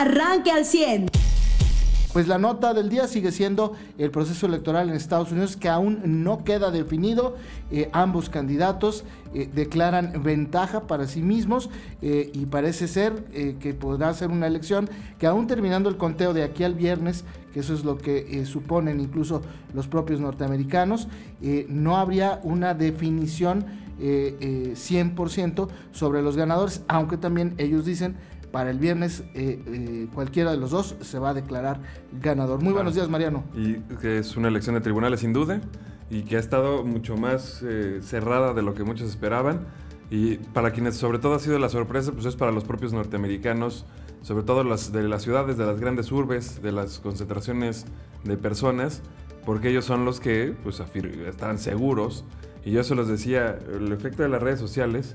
arranque al 100. Pues la nota del día sigue siendo el proceso electoral en Estados Unidos que aún no queda definido. Eh, ambos candidatos eh, declaran ventaja para sí mismos eh, y parece ser que podrá ser una elección que aún terminando el conteo de aquí al viernes, que eso es lo que suponen incluso los propios norteamericanos, no habría una definición 100% sobre los ganadores, aunque también ellos dicen para el viernes eh, eh, cualquiera de los dos se va a declarar ganador. Muy buenos días, Mariano. Y que es una elección de tribunales sin duda y que ha estado mucho más eh, cerrada de lo que muchos esperaban. Y para quienes sobre todo ha sido la sorpresa, pues es para los propios norteamericanos, sobre todo las, de las ciudades, de las grandes urbes, de las concentraciones de personas, porque ellos son los que pues, están seguros. Y yo se los decía, el efecto de las redes sociales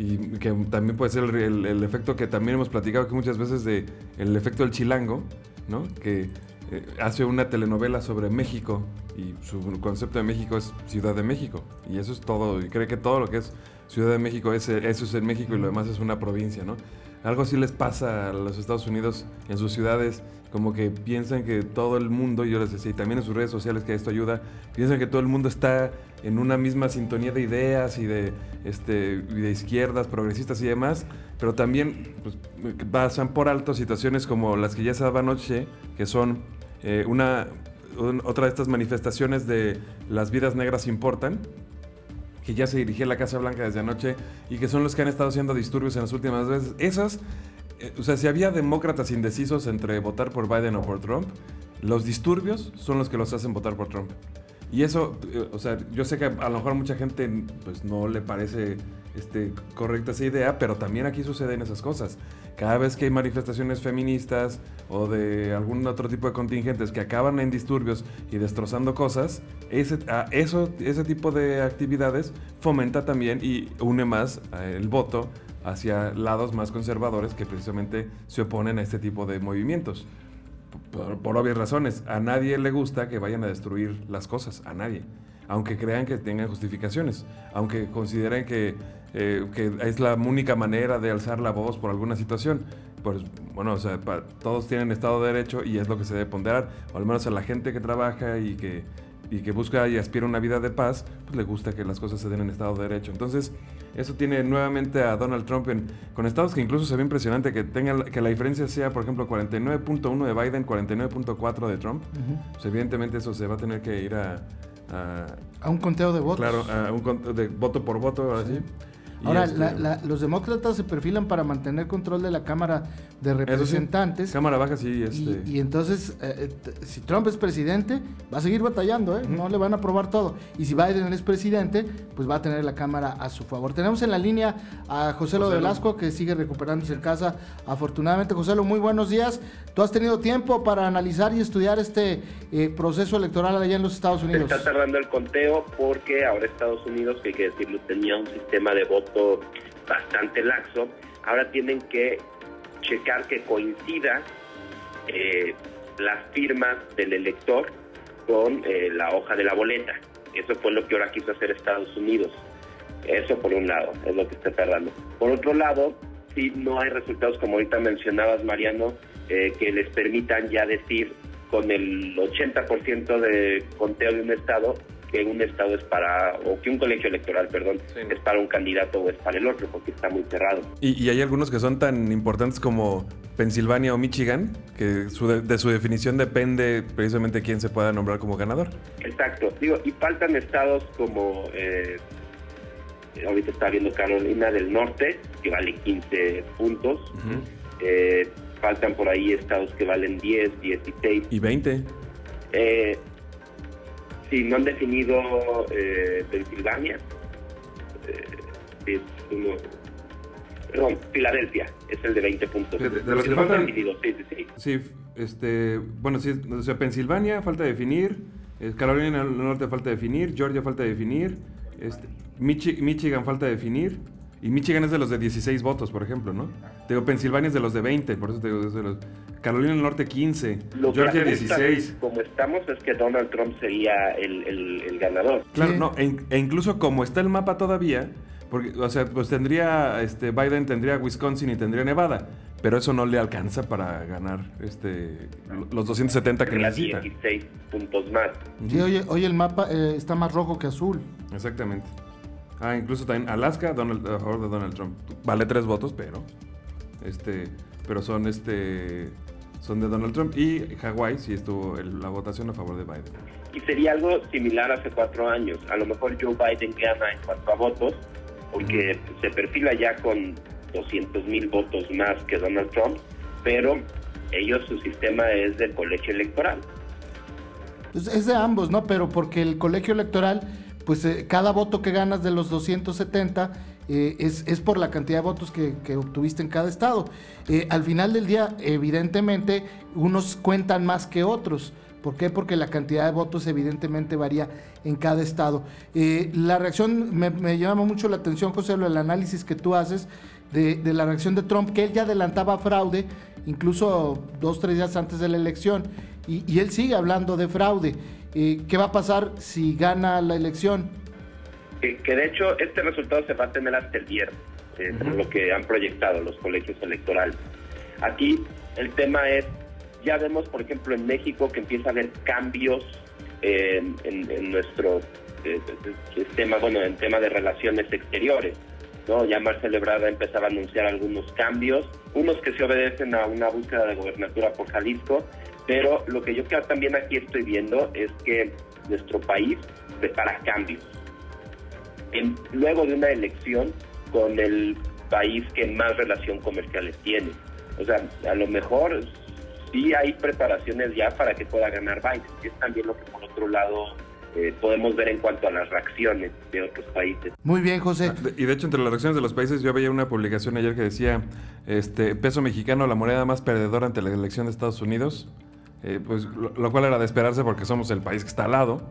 y que también puede ser el, efecto que también hemos platicado que muchas veces de el efecto del chilango, ¿no? Que eh, hace una telenovela sobre México y su concepto de México es Ciudad de México y eso es todo y cree que todo lo que es Ciudad de México es eso es en México y lo demás es una provincia, ¿no? Algo así les pasa a los Estados Unidos en sus ciudades, como que piensan que todo el mundo, y yo les decía, y también en sus redes sociales que esto ayuda, piensan que todo el mundo está en una misma sintonía de ideas y de, este, de izquierdas, progresistas y demás, pero también pues, pasan por alto situaciones como las que ya se daba anoche, que son eh, una, otra de estas manifestaciones de las vidas negras importan, que ya se dirigía a la Casa Blanca desde anoche y que son los que han estado haciendo disturbios en las últimas veces. Esas, eh, o sea, si había demócratas indecisos entre votar por Biden o por Trump, los disturbios son los que los hacen votar por Trump. Y eso, eh, o sea, yo sé que a lo mejor mucha gente pues no le parece este, correcta esa idea, pero también aquí suceden esas cosas. Cada vez que hay manifestaciones feministas o de algún otro tipo de contingentes que acaban en disturbios y destrozando cosas, ese, eso, ese tipo de actividades fomenta también y une más eh, el voto hacia lados más conservadores que precisamente se oponen a este tipo de movimientos por, obvias razones. A nadie le gusta que vayan a destruir las cosas, a nadie. Aunque crean que tengan justificaciones, aunque consideren que, eh, que es la única manera de alzar la voz por alguna situación. Pues bueno, o sea, todos tienen Estado de Derecho y es lo que se debe ponderar, o al menos a la gente que trabaja y que, y que busca y aspira a una vida de paz, pues le gusta que las cosas se den en Estado de Derecho. Entonces, eso tiene nuevamente a Donald Trump con estados que incluso se ve impresionante que tenga que la diferencia sea, por ejemplo, 49.1 de Biden, 49.4 de Trump. Pues evidentemente eso se va a tener que ir a, a, un conteo de votos. Claro, a un de voto por voto, así. Ahora, este, los demócratas se perfilan para mantener control de la Cámara de Representantes. cámara baja, sí. Este. Y, entonces, eh, eh, si Trump es presidente, va a seguir batallando, ¿eh? No le van a aprobar todo. Y si Biden es presidente, pues va a tener la Cámara a su favor. Tenemos en la línea a José Lo Velasco, que sigue recuperándose en casa, afortunadamente. José Lo, muy buenos días. Tú has tenido tiempo para analizar y estudiar este eh, proceso electoral allá en los Estados Unidos. Está tardando el conteo porque ahora Estados Unidos, que hay que decirlo, tenía un sistema de bastante laxo, ahora tienen que checar que coincida eh, las firmas del elector con eh, la hoja de la boleta. Eso fue lo que ahora quiso hacer Estados Unidos. Eso por un lado, es lo que está tardando. Por otro lado, si no hay resultados, como ahorita mencionabas, Mariano, eh, que les permitan ya decir con el 80% de conteo de un estado que un estado es para, o que un colegio electoral, perdón, es para un candidato o es para el otro, porque está muy cerrado. Y, hay algunos que son tan importantes como Pensilvania o Michigan, que de, su definición depende precisamente quién se pueda nombrar como ganador. Exacto, digo, y faltan estados como, eh, ahorita está viendo Carolina del Norte, que vale 15 puntos. Eh, faltan por ahí estados que valen 10, 16. Y 20. Eh, Sí, no han definido eh, Pensilvania. Eh, perdón, Filadelfia es el de 20 puntos. De, los que faltan, sí, sí, sí. Sí, este, bueno, sí, o sea, Pensilvania falta definir, eh, Carolina del Norte falta definir, Georgia falta definir, este, Michigan falta definir, y Michigan es de los de 16 votos, por ejemplo, ¿no? Te digo, Pensilvania es de los de 20, por eso te digo, es de los... Carolina del Norte 15, Georgia 16. Como estamos es que Donald Trump sería el, ganador. Claro, no, e, e, incluso como está el mapa todavía, porque, o sea, pues tendría, este, Biden tendría Wisconsin y tendría Nevada, pero eso no le alcanza para ganar este los 270 que necesita. 16 puntos más. Sí, hoy, el mapa eh, está más rojo que azul. Exactamente. Ah, incluso también Alaska Donald, a favor de Donald Trump. Vale tres votos, pero este, pero son este son de Donald Trump y Hawái sí estuvo la votación a favor de Biden. Y sería algo similar hace cuatro años. A lo mejor Joe Biden gana en cuanto a votos, porque se perfila ya con 200 mil votos más que Donald Trump, pero ellos su sistema es del colegio electoral. Pues es de ambos, ¿no? Pero porque el colegio electoral, pues eh, cada voto que ganas de los 270 eh, es, es, por la cantidad de votos que, obtuviste en cada estado. Eh, al final del día, evidentemente, unos cuentan más que otros. ¿Por qué? Porque la cantidad de votos evidentemente varía en cada estado. la reacción me, llama mucho la atención, José, el análisis que tú haces de, la reacción de Trump, que él ya adelantaba fraude, incluso dos, tres días antes de la elección, y, él sigue hablando de fraude. Eh, ¿Qué va a pasar si gana la elección? Que, de hecho este resultado se va a tener hasta el viernes, eh, lo que han proyectado los colegios electorales. Aquí el tema es, ya vemos por ejemplo en México que empieza a haber cambios en, nuestro eh, sistema, bueno, en tema de relaciones exteriores. Ya Marcelo Ebrard empezaba a anunciar algunos cambios, unos que se obedecen a una búsqueda de gobernatura por Jalisco, pero lo que yo también aquí estoy viendo es que nuestro país prepara cambios. luego de una elección con el país que más relación comerciales tiene. O sea, a lo mejor sí hay preparaciones ya para que pueda ganar Biden. Es también lo que por otro lado eh, podemos ver en cuanto a las reacciones de otros países. Muy bien, José. Ah, y de hecho, entre las reacciones de los países, yo veía una publicación ayer que decía, este, peso mexicano, la moneda más perdedora ante la elección de Estados Unidos, eh, pues lo, cual era de esperarse porque somos el país que está al lado.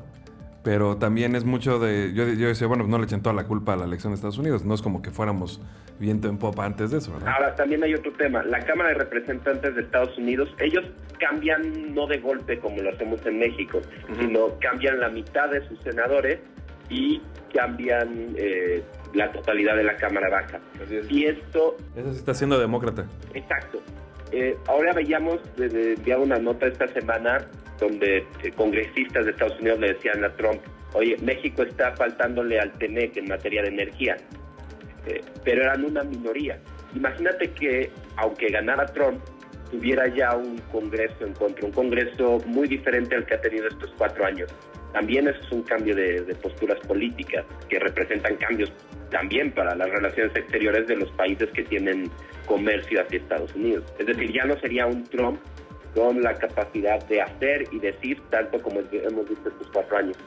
Pero también es mucho de. Yo, yo decía, bueno, no le echen toda la culpa a la elección de Estados Unidos. No es como que fuéramos viento en popa antes de eso, ¿verdad? Ahora, también hay otro tema. La Cámara de Representantes de Estados Unidos, ellos cambian no de golpe como lo hacemos en México, sino cambian la mitad de sus senadores y cambian eh, la totalidad de la Cámara Baja. Y esto... Eso sí está siendo demócrata. Exacto. Eh, ahora veíamos, enviado una nota esta semana donde eh, congresistas de Estados Unidos le decían a Trump, oye, México está faltándole al TENEC en materia de energía, eh, pero eran una minoría. Imagínate que, aunque ganara Trump, tuviera ya un Congreso en contra, un Congreso muy diferente al que ha tenido estos cuatro años. También es un cambio de, de posturas políticas que representan cambios también para las relaciones exteriores de los países que tienen comercio hacia Estados Unidos. Es decir, ya no sería un Trump con la capacidad de hacer y decir tanto como hemos visto estos cuatro años.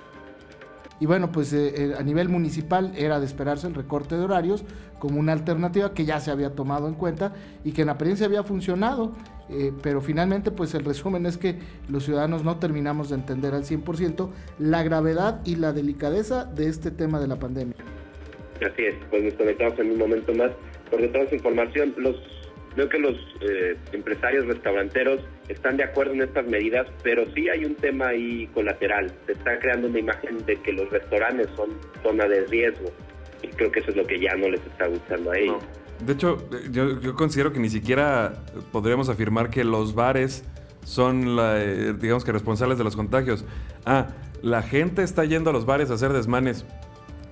Y bueno, pues eh, eh, a nivel municipal era de esperarse el recorte de horarios como una alternativa que ya se había tomado en cuenta y que en apariencia había funcionado, eh, pero finalmente pues el resumen es que los ciudadanos no terminamos de entender al 100% la gravedad y la delicadeza de este tema de la pandemia. Así es, pues nos conectamos en un momento más porque toda información, los Veo que los eh, empresarios restauranteros están de acuerdo en estas medidas, pero sí hay un tema ahí colateral. Se está creando una imagen de que los restaurantes son zona de riesgo y creo que eso es lo que ya no les está gustando a ellos. De hecho, yo, considero que ni siquiera podríamos afirmar que los bares son, eh, digamos que, responsables de los contagios. Ah, la gente está yendo a los bares a hacer desmanes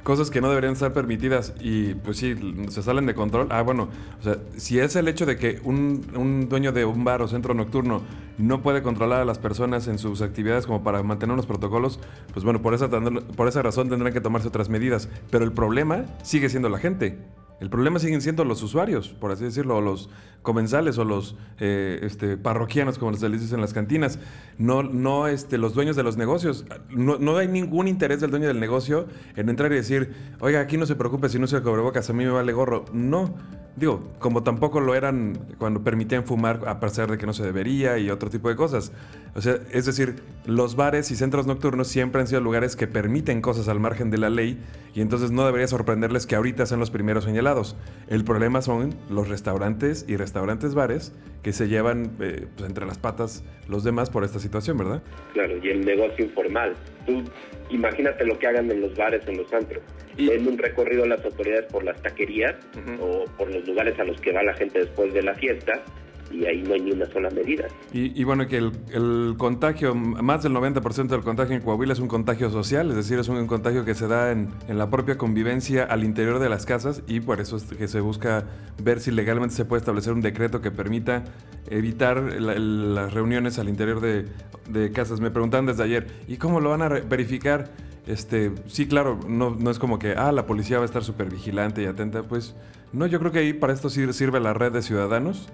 cosas que no deberían estar permitidas y pues sí, se salen de control. Ah, bueno, o sea, si es el hecho de que un, dueño de un bar o centro nocturno no puede controlar a las personas en sus actividades como para mantener unos protocolos, pues bueno, por esa, por esa razón tendrán que tomarse otras medidas. Pero el problema sigue siendo la gente. El problema siguen siendo los usuarios, por así decirlo, o los comensales o los eh, este, parroquianos, como se les dice en las cantinas, no, no este, los dueños de los negocios. No, no, hay ningún interés del dueño del negocio en entrar y decir, oiga, aquí no se preocupe si no se bocas, a mí me vale gorro. No, digo, como tampoco lo eran cuando permitían fumar a pesar de que no se debería y otro tipo de cosas. O sea, es decir, los bares y centros nocturnos siempre han sido lugares que permiten cosas al margen de la ley y entonces no debería sorprenderles que ahorita sean los primeros señalados. El problema son los restaurantes y restaurantes bares que se llevan eh, pues, entre las patas los demás por esta situación, ¿verdad? Claro, y el negocio informal. Tú imagínate lo que hagan en los bares, en los antros. En un recorrido las autoridades por las taquerías o por los lugares a los que va la gente después de la fiesta y ahí no hay ni una sola medida. Y, bueno, que el, contagio, más del 90% del contagio en Coahuila es un contagio social, es decir, es un, contagio que se da en, la propia convivencia al interior de las casas y por eso es que se busca ver si legalmente se puede establecer un decreto que permita evitar las reuniones al interior de, de, casas. Me preguntan desde ayer, ¿y cómo lo van a verificar? Este, sí, claro, no, no es como que, ah, la policía va a estar súper vigilante y atenta, pues no, yo creo que ahí para esto sirve la red de ciudadanos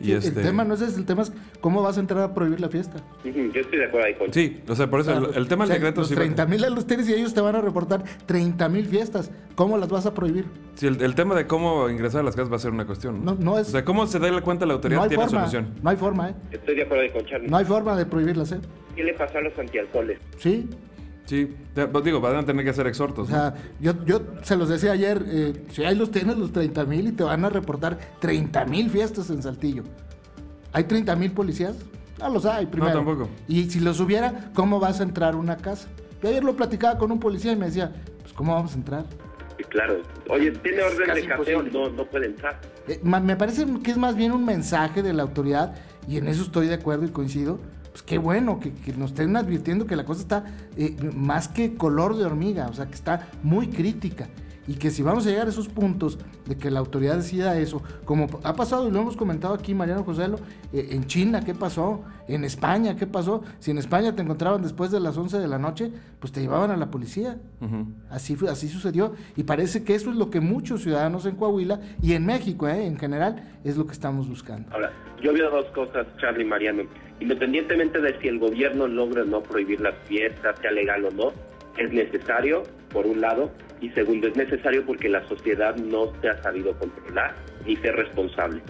el este tema no es ese, el tema es cómo vas a entrar a prohibir la fiesta. Yo estoy de acuerdo ahí con Sí, o sea, por eso el, tema del decreto... Los 30 mil los tienes y ellos te van a reportar 30 mil fiestas. ¿Cómo las vas a prohibir? Sí, el, tema de cómo ingresar a las casas va a ser una cuestión. No, no, es... O sea, cómo se da cuenta la autoridad no tiene forma, solución. No hay forma, ¿eh? Estoy de acuerdo ahí con Charlie. No hay forma de prohibirlas, ¿eh? ¿Qué le pasó a los antialcoholes? Sí, Sí, pues digo, van a tener que hacer exhortos. O sea, yo, yo se los decía ayer, eh, si ahí los tienes los 30 mil y te van a reportar 30 mil fiestas en Saltillo. ¿Hay 30 mil policías? No los hay, primero. No, tampoco. Y si los hubiera, ¿cómo vas a entrar a una casa? Yo ayer lo platicaba con un policía y me decía, pues ¿cómo vamos a entrar? claro. Oye, tiene orden de cateo, no, no puede entrar. Eh, me parece que es más bien un mensaje de la autoridad, y en eso estoy de acuerdo y coincido. Pues qué bueno que, nos estén advirtiendo que la cosa está eh, más que color de hormiga, o sea, que está muy crítica y que si vamos a llegar a esos puntos de que la autoridad decida eso, como ha pasado y lo hemos comentado aquí, Mariano José, eh, en China, ¿qué pasó? En España, ¿qué pasó? Si en España te encontraban después de las 11 de la noche, pues te llevaban a la policía. así, fue, así sucedió. Y parece que eso es lo que muchos ciudadanos en Coahuila y en México eh, en general es lo que estamos buscando. Ahora, yo veo dos cosas, Charlie y Mariano. Independientemente de si el gobierno logra no prohibir las fiestas, sea legal o no, es necesario, por un lado, y segundo, es necesario porque la sociedad no se ha sabido controlar ni ser responsable.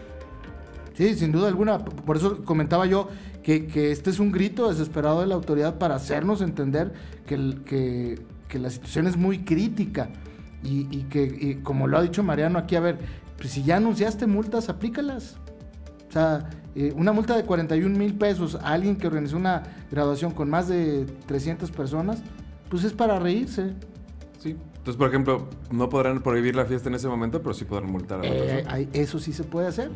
Sí, sin duda alguna. Por eso comentaba yo que, este es un grito desesperado de la autoridad para hacernos entender que, que, la situación es muy crítica y, que, como lo ha dicho Mariano aquí, a ver, pues si ya anunciaste multas, aplícalas. O sea, eh, una multa de 41 mil pesos a alguien que organizó una graduación con más de 300 personas, pues es para reírse. Sí. Entonces, por ejemplo, no podrán prohibir la fiesta en ese momento, pero sí podrán multar a la eh, Eso sí se puede hacer.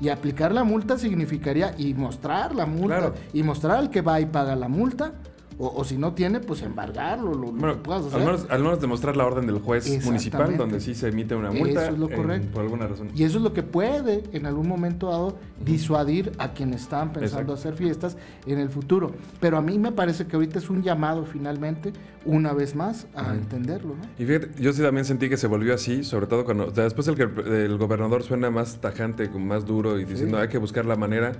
Y aplicar la multa significaría y mostrar la multa y mostrar al que va y paga la multa o, si no tiene, pues embargarlo, lo, bueno, Al menos, demostrar la orden del juez municipal, donde sí se emite una multa. Eso es lo correcto. por alguna razón. Y eso es lo que puede, en algún momento dado, disuadir a quienes estaban pensando hacer fiestas en el futuro. Pero a mí me parece que ahorita es un llamado, finalmente, una vez más, a entenderlo. Y fíjate, yo sí también sentí que se volvió así, sobre todo cuando. después el, que el gobernador suena más tajante, más duro y diciendo hay que buscar la manera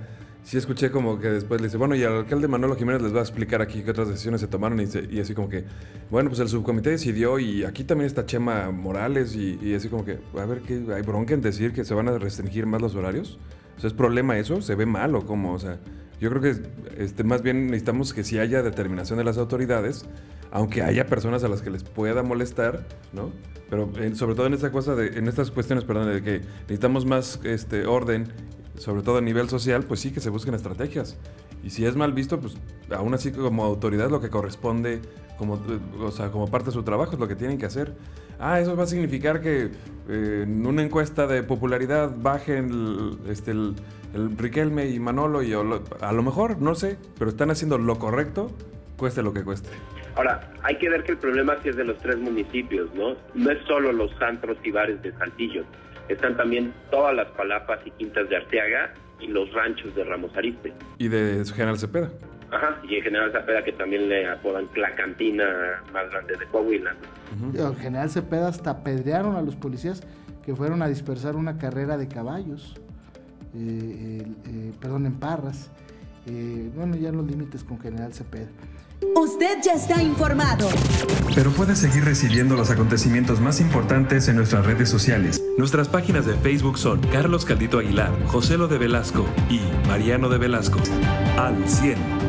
sí escuché como que después le dice, bueno, y al alcalde Manolo Jiménez les va a explicar aquí qué otras decisiones se tomaron y, así como que, bueno, pues el subcomité decidió y aquí también está Chema Morales y, así como que, a ver, ¿qué, ¿hay bronca en decir que se van a restringir más los horarios? O sea, ¿es problema eso? ¿Se ve mal o cómo? O sea, yo creo que este, más bien necesitamos que si haya determinación de las autoridades, aunque haya personas a las que les pueda molestar, ¿no? Pero sobre todo en esta cosa de, en estas cuestiones, perdón, de que necesitamos más este, orden sobre todo a nivel social, pues sí que se busquen estrategias. Y si es mal visto, pues aún así como autoridad lo que corresponde, como, o sea, como parte de su trabajo, es lo que tienen que hacer. Ah, eso va a significar que eh, en una encuesta de popularidad bajen el, este, el, Riquelme y Manolo y a lo mejor, no sé, pero están haciendo lo correcto, cueste lo que cueste. Ahora, hay que ver que el problema sí es de los tres municipios, ¿no? No es solo los antros y bares de Saltillo están también todas las palapas y quintas de Arteaga y los ranchos de Ramos Ariste. Y de General Cepeda. Ajá, y en General Cepeda que también le apodan la cantina más grande de Coahuila. En General Cepeda hasta apedrearon a los policías que fueron a dispersar una carrera de caballos, eh, eh, perdón, en Parras. Eh, bueno, ya los límites con General Cepeda. Usted ya está informado. Pero puede seguir recibiendo los acontecimientos más importantes en nuestras redes sociales. Nuestras páginas de Facebook son Carlos Caldito Aguilar, José Lo de Velasco y Mariano de Velasco. Al 100.